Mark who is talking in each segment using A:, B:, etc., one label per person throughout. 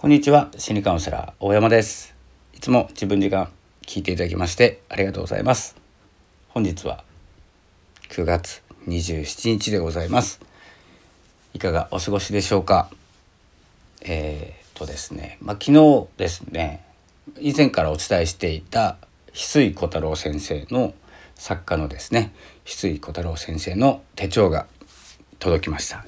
A: こんにちは心理カウンセラー大山です。いつも自分時間聞いていただきましてありがとうございます。本日は9月27日でございます。いかがお過ごしでしょうか？えー、っとですねまあ、昨日ですね以前からお伝えしていた翡翠小太郎先生の作家のですね翡翠小太郎先生の手帳が届きました。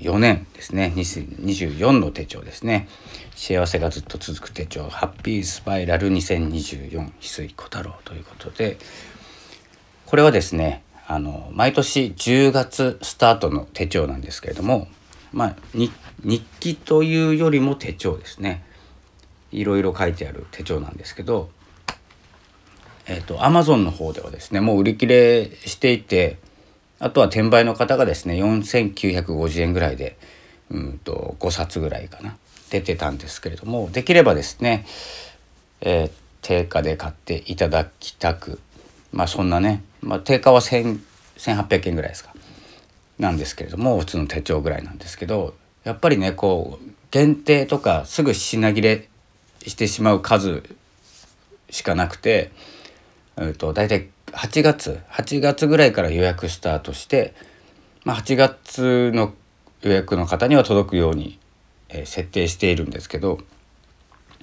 A: 24年ですね。2024の手帳ですね。幸せがずっと続く手帳。ハッピースパイラル2024翡翠小太郎ということで。これはですねあの毎年10月スタートの手帳なんですけれどもまあ日記というよりも手帳ですね。いろいろ書いてある手帳なんですけどえっ、と Amazon の方ではですねもう売り切れしていてあとは転売の方がですね4950円ぐらいでうんと5冊ぐらいかな出てたんですけれどもできればですね、えー、定価で買っていただきたくまあそんなね、まあ、定価は1800円ぐらいですかなんですけれども普通の手帳ぐらいなんですけどやっぱりねこう限定とかすぐ品切れしてしまう数しかなくて、えー、と大体8月8月ぐらいから予約スタートして、まあ、8月の予約の方には届くように、えー、設定しているんですけど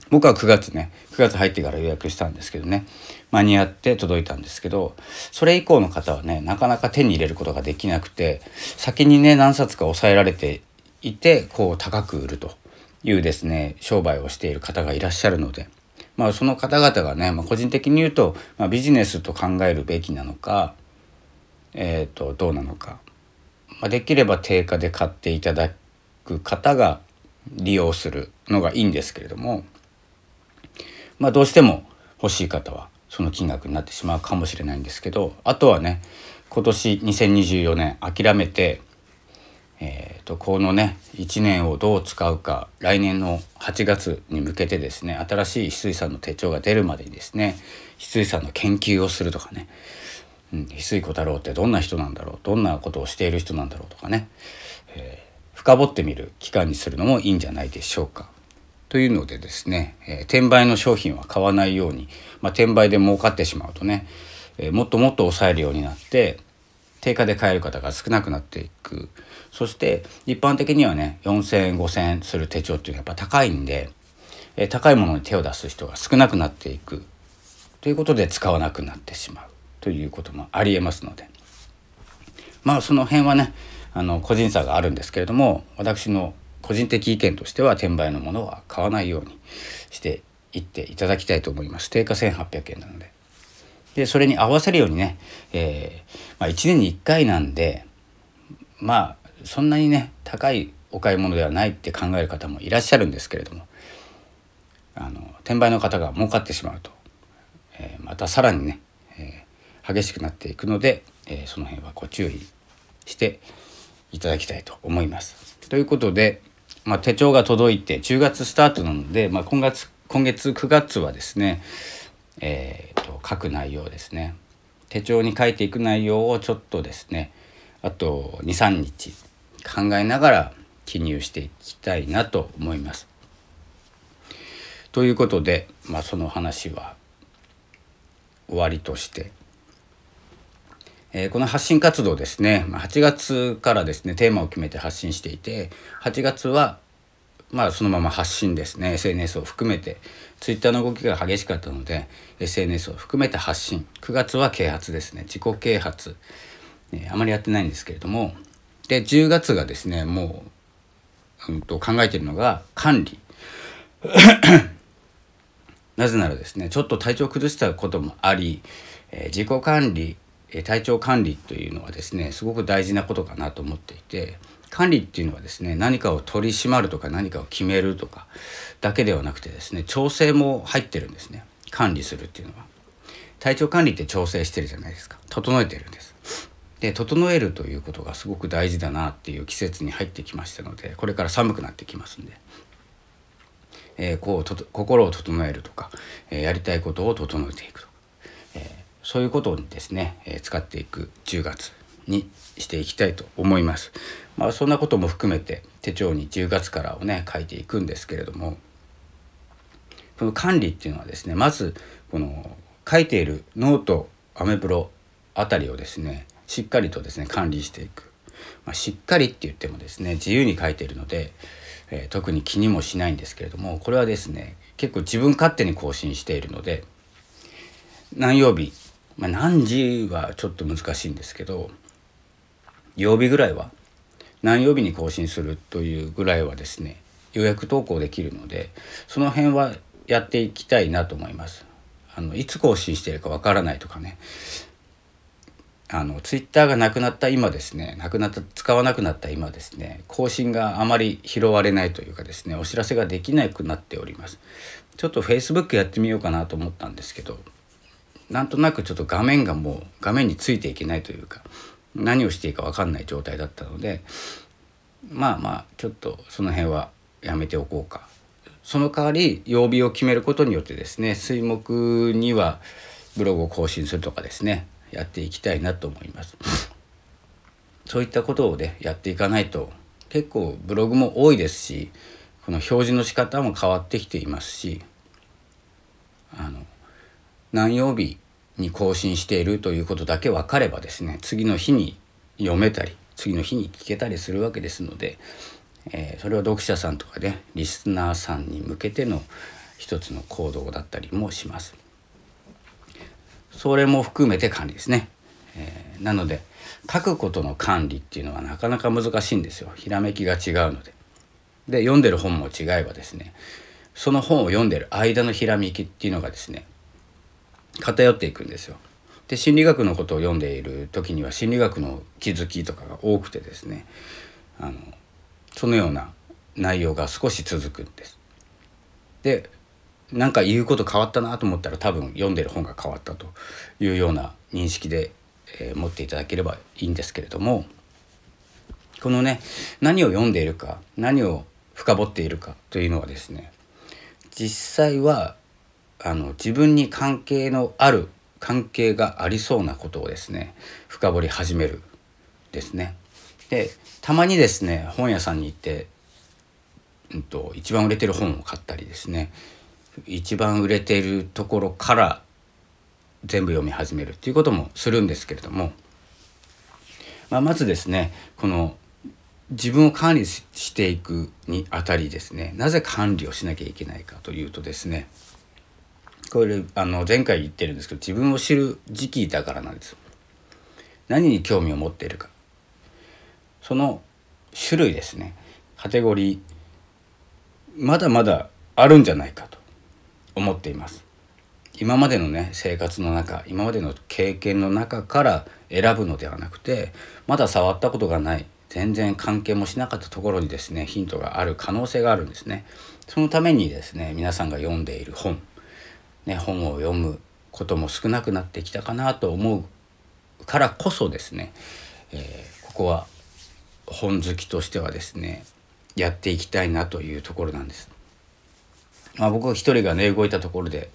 A: 僕は9月ね9月入ってから予約したんですけどね間に合って届いたんですけどそれ以降の方はねなかなか手に入れることができなくて先にね何冊か抑えられていてこう高く売るというですね商売をしている方がいらっしゃるのでまあ、その方々がね、まあ、個人的に言うと、まあ、ビジネスと考えるべきなのか、えーと、どうなのか、まあ、できれば定価で買っていただく方が利用するのがいいんですけれども、まあ、どうしても欲しい方はその金額になってしまうかもしれないんですけどあとはね今年2024年諦めてえーと、このね1年をどう使うか来年の8月に向けてですね新しい翡翠さんの手帳が出るまでにですね翡翠さんの研究をするとかね、うん、翡翠小太郎ってどんな人なんだろうどんなことをしている人なんだろうとかね、えー、深掘ってみる期間にするのもいいんじゃないでしょうか。というのでですね、えー、転売の商品は買わないように、まあ、転売で儲かってしまうとね、えー、もっともっと抑えるようになって定価で買える方が少なくなっていく。そして一般的にはね4,000円5,000円する手帳っていうのはやっぱ高いんで、え、高いものに手を出す人が少なくなっていく。ということで使わなくなってしまう。ということもありえますので。まあその辺はねあの個人差があるんですけれども私の個人的意見としては転売のものは買わないようにしていっていただきたいと思います。定価1800円なので。でそれに合わせるようにね、えー、まあ、1年に1回なんでまあそんなにね高いお買い物ではないって考える方もいらっしゃるんですけれどもあの転売の方が儲かってしまうと、えー、またさらにね、えー、激しくなっていくので、えその辺はご注意していただきたいと思います。ということで、まあ、手帳が届いて10月スタートなので、まあ、今月今月9月はですね、えと、書く内容ですね手帳に書いていく内容をちょっとですねあと23日考えながら記入していきたいなと思います。ということで、まあ、その話は終わりとして、えー、この発信活動ですね8月からですねテーマを決めて発信していて8月はまあそのまま発信ですね。SNS を含めて。Twitter の動きが激しかったので SNS を含めて発信。9月は啓発ですね。自己啓発、えー、あまりやってないんですけれども。で10月がですねもう、うん、と考えてるのが管理。なぜならですねちょっと体調を崩したこともあり、えー、自己管理体調管理というのはですねすごく大事なことかなと思っていて管理っていうのはですね何かを取り締まるとか何かを決めるとかだけではなくてですね調整も入ってるんですね。管理するっていうのは。体調管理って調整してるじゃないですか。整えてるんです。で整えるということがすごく大事だなっていう季節に入ってきましたのでこれから寒くなってきますんで、えー、こうと心を整えるとか、えー、やりたいことを整えていくとか、えー、そういうことにですね、え使っていく10月にしていきたいと思います。まあそんなことも含めて手帳に10月からをね書いていくんですけれどもこの管理っていうのはですねまずこの書いているノートアメブロあたりをですねしっかりとですね管理していく、まあ、しっかりって言ってもですね自由に書いているので、えー、特に気にもしないんですけれどもこれはですね結構自分勝手に更新しているので何曜日、まあ、何時はちょっと難しいんですけど曜日ぐらいは何曜日に更新するというぐらいはですね予約投稿できるのでその辺はやっていきたいなと思います。あのいつ更新してるかわからないとかねあのツイッターがなくなった今ですねなくなった使わなくなった今ですね更新があまり拾われないというかですねお知らせができなくなっておりますちょっと Facebook やってみようかなと思ったんですけどなんとなくちょっと画面がもう画面についていけないというか何をしていいか分かんない状態だったのでまあまあちょっとその辺はやめておこうか。その代わり曜日を決めることによってですね水木にはブログを更新するとかですねやっていきたいなと思います。そういったことをねやっていかないと結構ブログも多いですしこの表示の仕方も変わってきていますしあの何曜日に更新しているということだけ分かればですね次の日に読めたり次の日に聞けたりするわけですので、えー、それは読者さんとかねリスナーさんに向けての一つの行動だったりもします。それも含めて管理ですね。えー、なので書くことの管理っていうのはなかなか難しいんですよ。ひらめきが違うので。で読んでる本も違えばですねその本を読んでる間のひらめきっていうのがですね偏っていくんですよ。で心理学のことを読んでいる時には心理学の気づきとかが多くてですねあのそのような内容が少し続くんです。でなんか言うこと変わったなと思ったら多分読んでる本が変わったというような認識で、えー、持っていただければいいんですけれどもこのね何を読んでいるか何を深掘っているかというのはですね実際はあの自分に関係のある関係がありそうなことをですね深掘り始めるですね。でたまにですね本屋さんに行って、うんと、一番売れてる本を買ったりですね一番売れてるところから全部読み始めるっていうこともするんですけれども、まあ、まずですねこの自分を管理していくにあたりですねなぜ管理をしなきゃいけないかというとですねこれあの前回言ってるんですけど自分を知る時期だからなんです。何に興味を持っているか。その種類ですね。カテゴリーまだまだあるんじゃないかと。思っています。今までのね生活の中今までの経験の中から選ぶのではなくてまだ触ったことがない全然関係もしなかったところにですねヒントがある可能性があるんですね。そのためにですね皆さんが読んでいる本ね、本を読むことも少なくなってきたかなと思うからこそですね、えー、ここは本好きとしてはですねやっていきたいなというところなんです。まあ、僕一人がね動いたところで、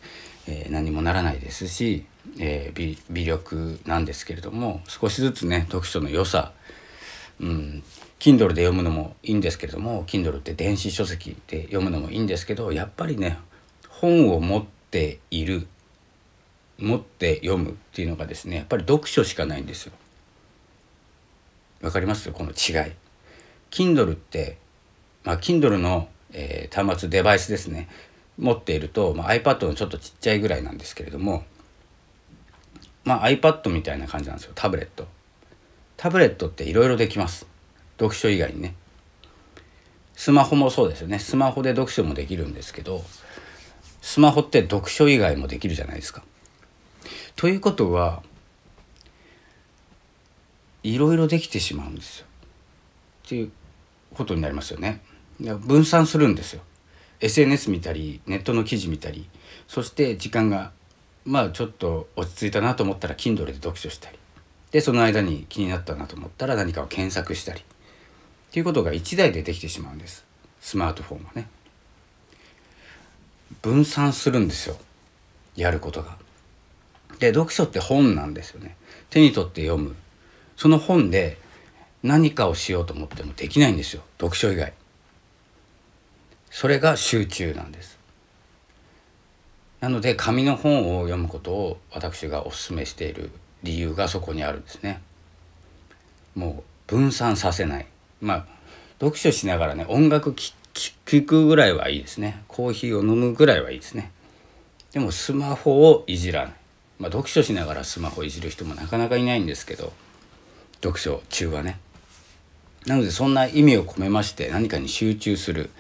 A: えー、何もならないですし、えー、微微力なんですけれども少しずつね読書の良さ、うん、Kindle で読むのもいいんですけれども Kindle って電子書籍で読むのもいいんですけどやっぱりね本を持ってっている持って読むっていうのがですねやっぱり読書しかないんですよ。わかります？この違い。Kindle って、まあ、Kindle の、えー、端末デバイスですね持っていると、まあ、iPad のちょっとちっちゃいぐらいなんですけれども、まあ、iPad みたいな感じなんですよタブレット。タブレットっていろいろできます。読書以外にね。スマホもそうですよね。スマホで読書もできるんですけどスマホって読書以外もできるじゃないですか。ということはいろいろできてしまうんですよ。っていうことになりますよね。分散するんですよ。SNS 見たりネットの記事見たりそして時間がまあちょっと落ち着いたなと思ったら Kindle で読書したりでその間に気になったなと思ったら何かを検索したりっていうことが1台でできてしまうんですスマートフォンはね。分散するんですよ。やることが。で読書って本なんですよね。手に取って読む。その本で何かをしようと思ってもできないんですよ。読書以外。それが集中なんです。なので紙の本を読むことを私がお勧めしている理由がそこにあるんですね。もう分散させない。まあ読書しながらね音楽聴聞くぐらいはいいですね。コーヒーを飲むぐらいはいいですね。でもスマホをいじらない。まあ読書しながらスマホをいじる人もなかなかいないんですけど読書中はね。なのでそんな意味を込めまして何かに集中する、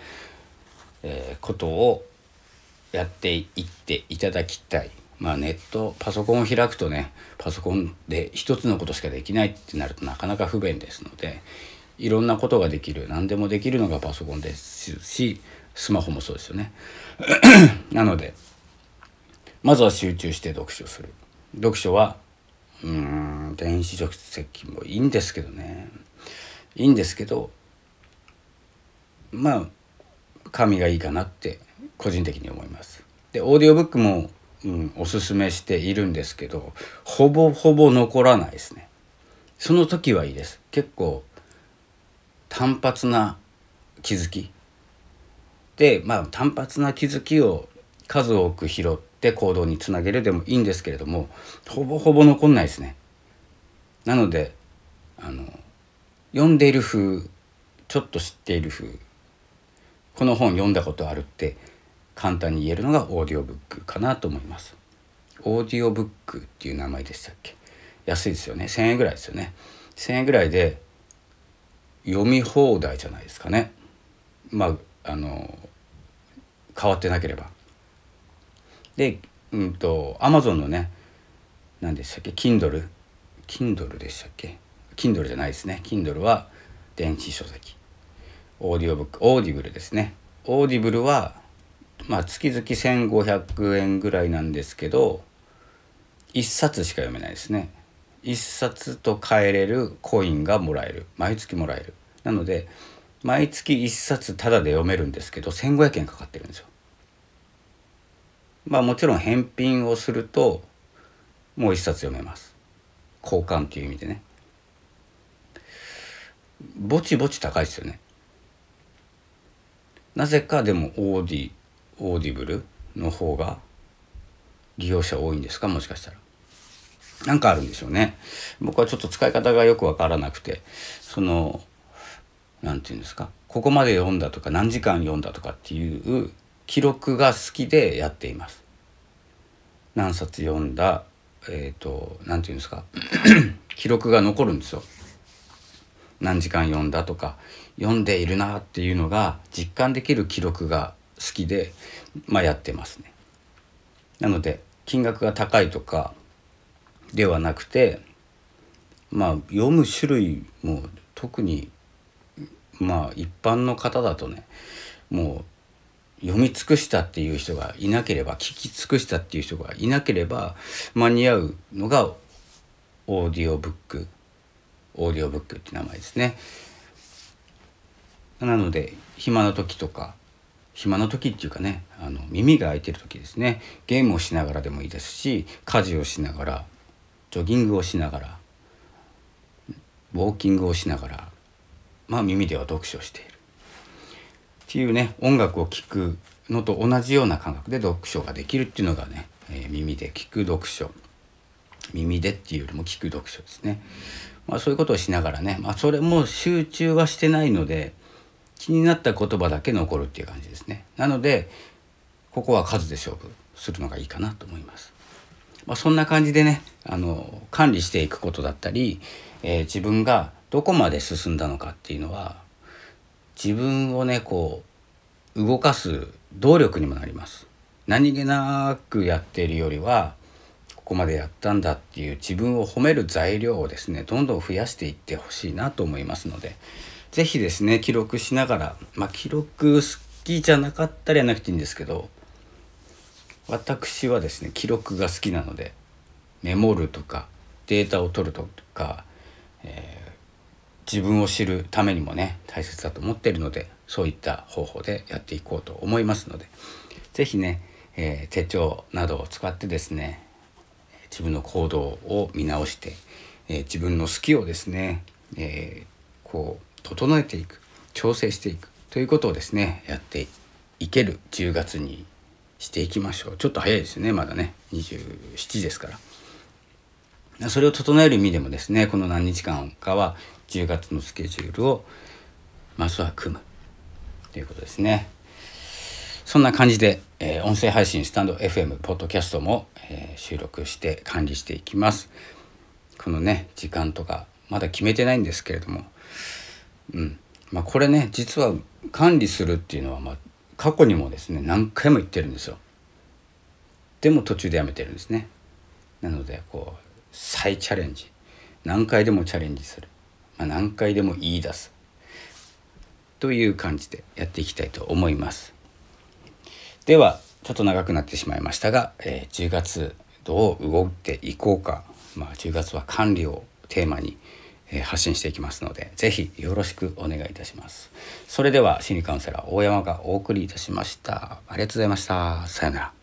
A: えー、ことをやっていっていただきたい。まあネットパソコンを開くとねパソコンで一つのことしかできないってなるとなかなか不便ですのでいろんなことができる何でもできるのがパソコンですしスマホもそうですよね。なのでまずは集中して読書する。読書はうん電子書籍もいいんですけどねいいんですけどまあ紙がいいかなって個人的に思います。でオーディオブックも、うん、おすすめしているんですけどほぼほぼ残らないですね。その時はいいです。結構単発な気づきでまあ単発な気づきを数多く拾って行動につなげるでもいいんですけれどもほぼほぼ残んないですね。なのであの読んでいる風ちょっと知っている風この本読んだことあるって簡単に言えるのがオーディオブックかなと思います。オーディオブックっていう名前でしたっけ？安いですよね1,000円ぐらいですよね1,000円ぐらいで読み放題じゃないですかね。まああの変わってなければ。でうんとアマゾンのね何でしたっけ？Kindle Kindle でしたっけ？Kindle じゃないですね。Kindle は電子書籍。オーディオブックオーディブルですね。オーディブルはまあ月々1500円ぐらいなんですけど1冊しか読めないですね。1冊と変えれるコインがもらえる。毎月もらえる。なので毎月1冊タダで読めるんですけど1500円かかってるんですよ。まあもちろん返品をするともう1冊読めます。交換っていう意味でね。ぼちぼち高いですよね。なぜかでもオーディオーディブルの方が利用者多いんですか？もしかしたら。なんかあるんでしょうね。僕はちょっと使い方がよくわからなくてその何て言うんですか？ここまで読んだとか何時間読んだとかっていう記録が好きでやっています。何冊読んだえっ、ー、と何て言うんですか？記録が残るんですよ。何時間読んだとか読んでいるなっていうのが実感できる記録が好きで、まあ、やってますね。なので金額が高いとかではなくてまあ読む種類も特にまあ一般の方だとねもう読み尽くしたっていう人がいなければ聞き尽くしたっていう人がいなければ間に合うのがオーディオブックオーディオブックって名前ですね。なので暇な時とか暇な時っていうかねあの耳が空いてる時ですねゲームをしながらでもいいですし家事をしながらジョギングをしながらウォーキングをしながらまあ耳では読書している。っていうね音楽を聴くのと同じような感覚で読書ができるっていうのがね、えー、耳で聞く読書。耳でっていうよりも聞く読書ですね。まあ、そういうことをしながらね、まあ、それも集中はしてないので気になった言葉だけ残るっていう感じですね。なのでここは数で勝負するのがいいかなと思います、まあ、そんな感じでねあの管理していくことだったり、えー、自分がどこまで進んだのかっていうのは自分をねこう動かす動力にもなります。何気なくやっているよりはここまでやったんだっていう自分を褒める材料をですねどんどん増やしていってほしいなと思いますので是非ですね記録しながらまあ記録好きじゃなかったりはなくていいんですけど私はですね記録が好きなのでメモるとかデータを取るとか、えー、自分を知るためにもね大切だと思っているのでそういった方法でやっていこうと思いますので是非ね、えー、手帳などを使ってですね自分の行動を見直してえー、自分の好きをですね、え、こう整えていく調整していくということをですねやっていける。10月にしていきましょう。ちょっと早いですね。まだね。27ですから。それを整える意味でもですねこの何日間かは10月のスケジュールをまずは組む。ということですね。そんな感じで、えー、音声配信スタンド FM ポッドキャストも、えー、収録して管理していきます。このね時間とかまだ決めてないんですけれども。うん。まあこれね実は管理するっていうのはまあ過去にもですね何回も言ってるんですよ。でも途中でやめてるんですね。なのでこう再チャレンジ。何回でもチャレンジする、まあ、何回でも言い出す。という感じでやっていきたいと思います。ではちょっと長くなってしまいましたが、えー、10月どう動いていこうか、まあ、10月は管理をテーマに発信していきますので、ぜひよろしくお願いいたします。それでは心理カウンセラー大山がお送りいたしました。ありがとうございました。さようなら。